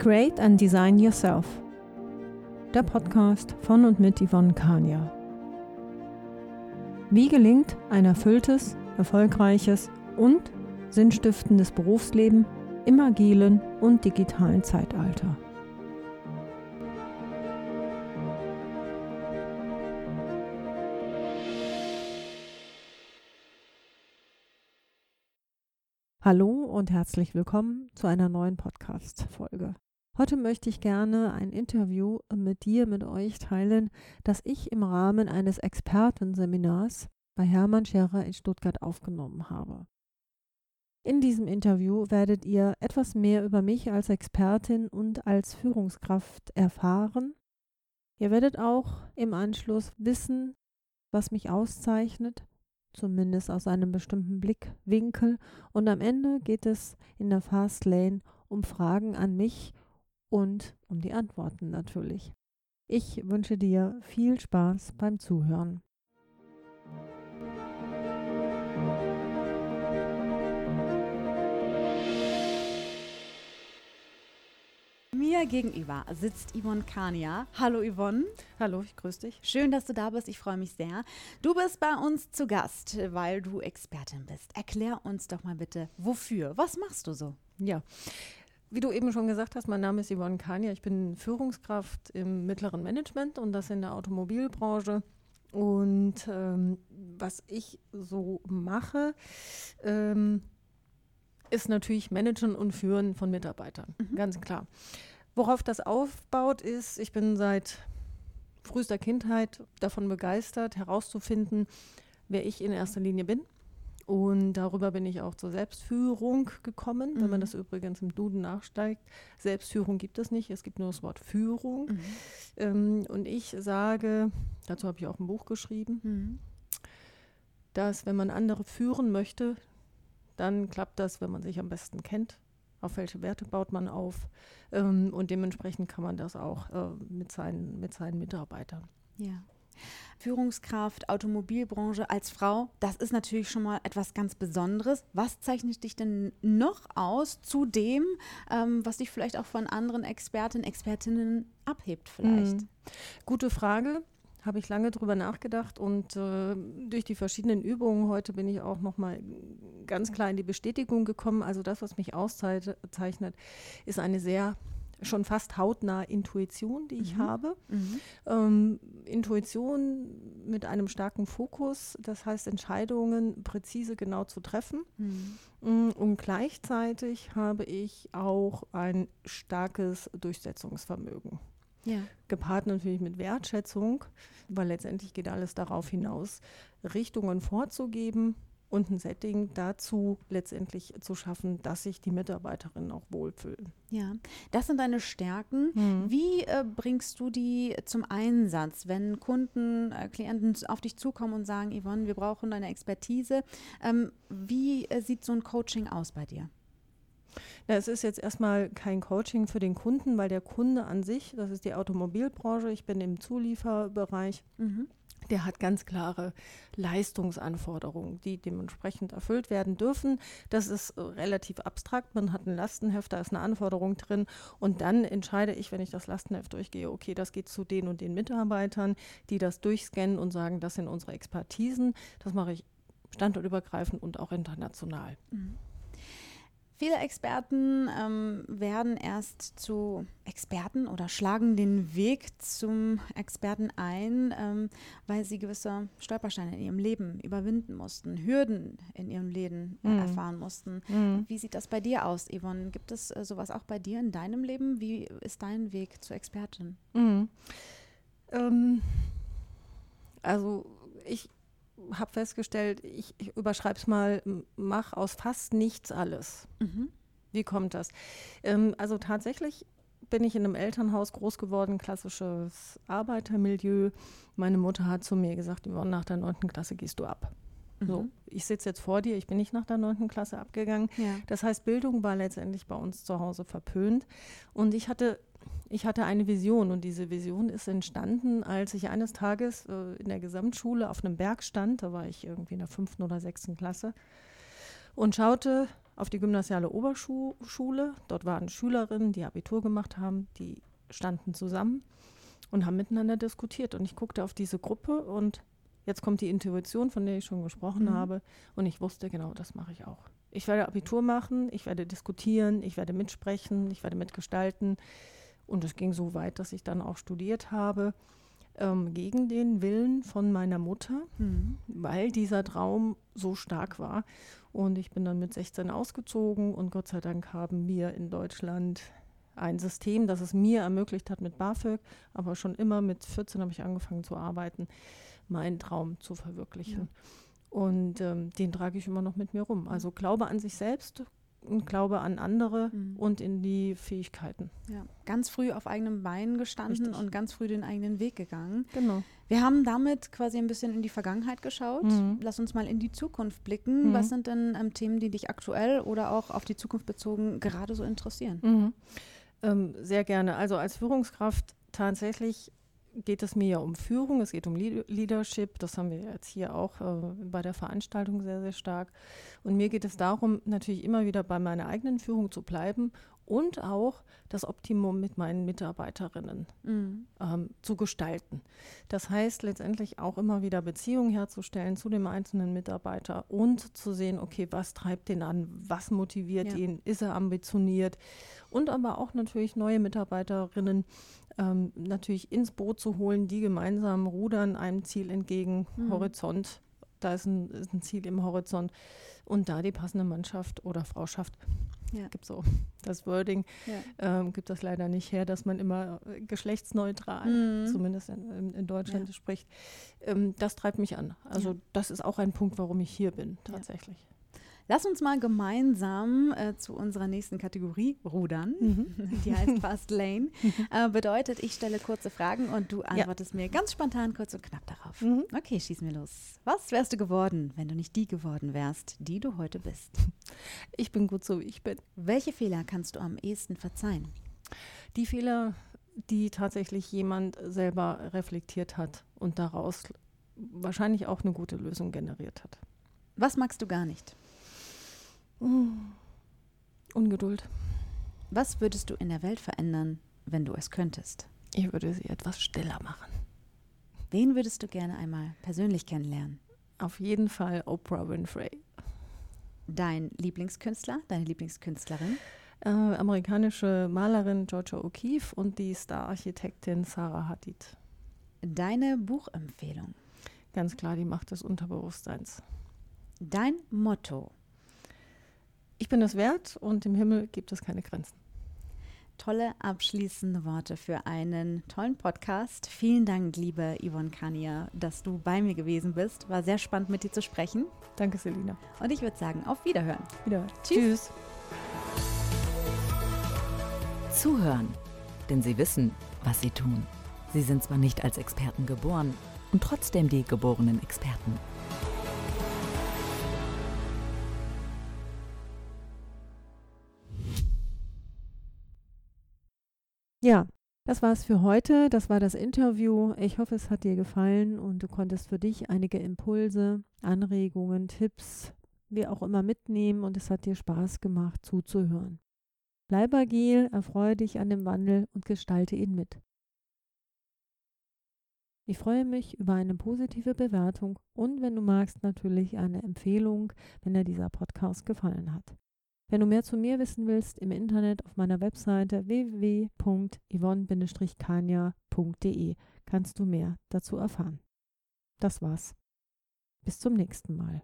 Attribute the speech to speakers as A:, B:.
A: Create and Design Yourself. Der Podcast von und mit Yvonne Kania. Wie gelingt ein erfülltes, erfolgreiches und sinnstiftendes Berufsleben im agilen und digitalen Zeitalter? Hallo und herzlich willkommen zu einer neuen Podcast-Folge. Heute möchte ich gerne ein Interview mit dir, mit euch teilen, das ich im Rahmen eines Expertenseminars bei Hermann Scherer in Stuttgart aufgenommen habe. In diesem Interview werdet ihr etwas mehr über mich als Expertin und als Führungskraft erfahren. Ihr werdet auch im Anschluss wissen, was mich auszeichnet, zumindest aus einem bestimmten Blickwinkel. Und am Ende geht es in der Fast Lane um Fragen an mich und um die Antworten natürlich. Ich wünsche dir viel Spaß beim Zuhören.
B: Mir gegenüber sitzt Yvonne Kania. Hallo Yvonne.
A: Hallo, ich grüße dich.
B: Schön, dass du da bist. Ich freue mich sehr. Du bist bei uns zu Gast, weil du Expertin bist. Erklär uns doch mal bitte, wofür? Was machst du so?
A: Ja. Wie du eben schon gesagt hast, mein Name ist Yvonne Kania. Ich bin Führungskraft im mittleren Management und das in der Automobilbranche. Und ähm, was ich so mache, ähm, ist natürlich Managen und Führen von Mitarbeitern, mhm. ganz klar. Worauf das aufbaut, ist, ich bin seit frühester Kindheit davon begeistert, herauszufinden, wer ich in erster Linie bin. Und darüber bin ich auch zur Selbstführung gekommen, mhm. wenn man mhm. das übrigens im Duden nachsteigt. Selbstführung gibt es nicht, es gibt nur das Wort Führung. Mhm. Ähm, und ich sage, dazu habe ich auch ein Buch geschrieben, mhm. dass wenn man andere führen möchte, dann klappt das, wenn man sich am besten kennt auf welche Werte baut man auf ähm, und dementsprechend kann man das auch äh, mit, seinen, mit seinen Mitarbeitern.
B: Ja. Führungskraft, Automobilbranche als Frau, das ist natürlich schon mal etwas ganz Besonderes. Was zeichnet dich denn noch aus zu dem, ähm, was dich vielleicht auch von anderen Expertinnen, Expertinnen abhebt vielleicht?
A: Mhm. Gute Frage habe ich lange drüber nachgedacht und äh, durch die verschiedenen Übungen heute bin ich auch nochmal ganz klar in die Bestätigung gekommen. Also das, was mich auszeichnet, ist eine sehr schon fast hautnahe Intuition, die ich mhm. habe. Mhm. Ähm, Intuition mit einem starken Fokus, das heißt Entscheidungen präzise genau zu treffen. Mhm. Mm, und gleichzeitig habe ich auch ein starkes Durchsetzungsvermögen. Ja. Gepaart natürlich mit Wertschätzung, weil letztendlich geht alles darauf hinaus, Richtungen vorzugeben und ein Setting dazu letztendlich zu schaffen, dass sich die Mitarbeiterinnen auch wohlfühlen.
B: Ja, das sind deine Stärken. Mhm. Wie äh, bringst du die zum Einsatz, wenn Kunden, äh, Klienten auf dich zukommen und sagen, Yvonne, wir brauchen deine Expertise? Ähm, wie äh, sieht so ein Coaching aus bei dir?
A: Na, es ist jetzt erstmal kein Coaching für den Kunden, weil der Kunde an sich, das ist die Automobilbranche, ich bin im Zulieferbereich, mhm. der hat ganz klare Leistungsanforderungen, die dementsprechend erfüllt werden dürfen. Das ist äh, relativ abstrakt. Man hat ein Lastenheft, da ist eine Anforderung drin und dann entscheide ich, wenn ich das Lastenheft durchgehe, okay, das geht zu den und den Mitarbeitern, die das durchscannen und sagen, das sind unsere Expertisen. Das mache ich standortübergreifend und auch international. Mhm.
B: Viele Experten ähm, werden erst zu Experten oder schlagen den Weg zum Experten ein, ähm, weil sie gewisse Stolpersteine in ihrem Leben überwinden mussten, Hürden in ihrem Leben mhm. erfahren mussten. Mhm. Wie sieht das bei dir aus, Yvonne? Gibt es äh, sowas auch bei dir in deinem Leben? Wie ist dein Weg zur Expertin? Mhm.
A: Ähm, also ich habe festgestellt, ich, ich überschreibe es mal, mach aus fast nichts alles. Mhm. Wie kommt das? Ähm, also tatsächlich bin ich in einem Elternhaus groß geworden, klassisches Arbeitermilieu. Meine Mutter hat zu mir gesagt, nach der 9. Klasse gehst du ab. Mhm. So, ich sitze jetzt vor dir, ich bin nicht nach der 9. Klasse abgegangen. Ja. Das heißt, Bildung war letztendlich bei uns zu Hause verpönt. Und ich hatte ich hatte eine Vision und diese Vision ist entstanden, als ich eines Tages äh, in der Gesamtschule auf einem Berg stand, da war ich irgendwie in der fünften oder sechsten Klasse. und schaute auf die gymnasiale Oberschule. Dort waren Schülerinnen, die Abitur gemacht haben, die standen zusammen und haben miteinander diskutiert. Und ich guckte auf diese Gruppe und jetzt kommt die Intuition, von der ich schon gesprochen mhm. habe. Und ich wusste, genau, das mache ich auch. Ich werde Abitur machen, ich werde diskutieren, ich werde mitsprechen, ich werde mitgestalten. Und es ging so weit, dass ich dann auch studiert habe, ähm, gegen den Willen von meiner Mutter, mhm. weil dieser Traum so stark war. Und ich bin dann mit 16 ausgezogen und Gott sei Dank haben wir in Deutschland ein System, das es mir ermöglicht hat mit BAföG, aber schon immer mit 14 habe ich angefangen zu arbeiten, meinen Traum zu verwirklichen. Ja. Und ähm, den trage ich immer noch mit mir rum. Also Glaube an sich selbst, und Glaube an andere mhm. und in die Fähigkeiten.
B: Ja, ganz früh auf eigenem Bein gestanden Richtig. und ganz früh den eigenen Weg gegangen.
A: Genau.
B: Wir haben damit quasi ein bisschen in die Vergangenheit geschaut. Mhm. Lass uns mal in die Zukunft blicken. Mhm. Was sind denn ähm, Themen, die dich aktuell oder auch auf die Zukunft bezogen gerade so interessieren?
A: Mhm. Ähm, sehr gerne. Also als Führungskraft tatsächlich geht es mir ja um Führung, es geht um Leadership, das haben wir jetzt hier auch äh, bei der Veranstaltung sehr, sehr stark. Und mir geht es darum, natürlich immer wieder bei meiner eigenen Führung zu bleiben und auch das Optimum mit meinen Mitarbeiterinnen mhm. ähm, zu gestalten. Das heißt letztendlich auch immer wieder Beziehungen herzustellen zu dem einzelnen Mitarbeiter und zu sehen, okay, was treibt den an, was motiviert ja. ihn, ist er ambitioniert und aber auch natürlich neue Mitarbeiterinnen ähm, natürlich ins Boot zu holen, die gemeinsam rudern einem Ziel entgegen, mhm. Horizont. Da ist ein, ist ein Ziel im Horizont und da die passende Mannschaft oder Frau schafft. Ja. Gibt so das Wording, ja. ähm, gibt das leider nicht her, dass man immer äh, geschlechtsneutral, mhm. zumindest in, in Deutschland, ja. spricht. Ähm, das treibt mich an. Also das ist auch ein Punkt, warum ich hier bin, tatsächlich.
B: Lass uns mal gemeinsam äh, zu unserer nächsten Kategorie rudern. Mhm. Die heißt Fast Lane. Äh, bedeutet, ich stelle kurze Fragen und du antwortest ja. mir ganz spontan, kurz und knapp darauf. Mhm. Okay, schießen wir los. Was wärst du geworden, wenn du nicht die geworden wärst, die du heute bist?
A: Ich bin gut so, wie ich bin.
B: Welche Fehler kannst du am ehesten verzeihen?
A: Die Fehler, die tatsächlich jemand selber reflektiert hat und daraus wahrscheinlich auch eine gute Lösung generiert hat.
B: Was magst du gar nicht?
A: Ungeduld.
B: Was würdest du in der Welt verändern, wenn du es könntest?
A: Ich würde sie etwas stiller machen.
B: Wen würdest du gerne einmal persönlich kennenlernen?
A: Auf jeden Fall Oprah Winfrey.
B: Dein Lieblingskünstler, deine Lieblingskünstlerin?
A: Äh, amerikanische Malerin Georgia O'Keeffe und die Star-Architektin Sarah Hadid.
B: Deine Buchempfehlung?
A: Ganz klar die Macht des Unterbewusstseins.
B: Dein Motto?
A: Ich bin es wert und im Himmel gibt es keine Grenzen.
B: Tolle abschließende Worte für einen tollen Podcast. Vielen Dank, liebe Yvonne Kania, dass du bei mir gewesen bist. War sehr spannend, mit dir zu sprechen.
A: Danke, Selina.
B: Und ich würde sagen, auf Wiederhören.
A: Wiederhören.
B: Tschüss.
C: Tschüss. Zuhören, denn sie wissen, was sie tun. Sie sind zwar nicht als Experten geboren und trotzdem die geborenen Experten.
A: Ja, das war's für heute. Das war das Interview. Ich hoffe, es hat dir gefallen und du konntest für dich einige Impulse, Anregungen, Tipps, wie auch immer mitnehmen und es hat dir Spaß gemacht zuzuhören. Bleib agil, erfreue dich an dem Wandel und gestalte ihn mit. Ich freue mich über eine positive Bewertung und wenn du magst natürlich eine Empfehlung, wenn dir dieser Podcast gefallen hat. Wenn du mehr zu mir wissen willst, im Internet auf meiner Webseite www.yvonne-kania.de kannst du mehr dazu erfahren. Das war's. Bis zum nächsten Mal.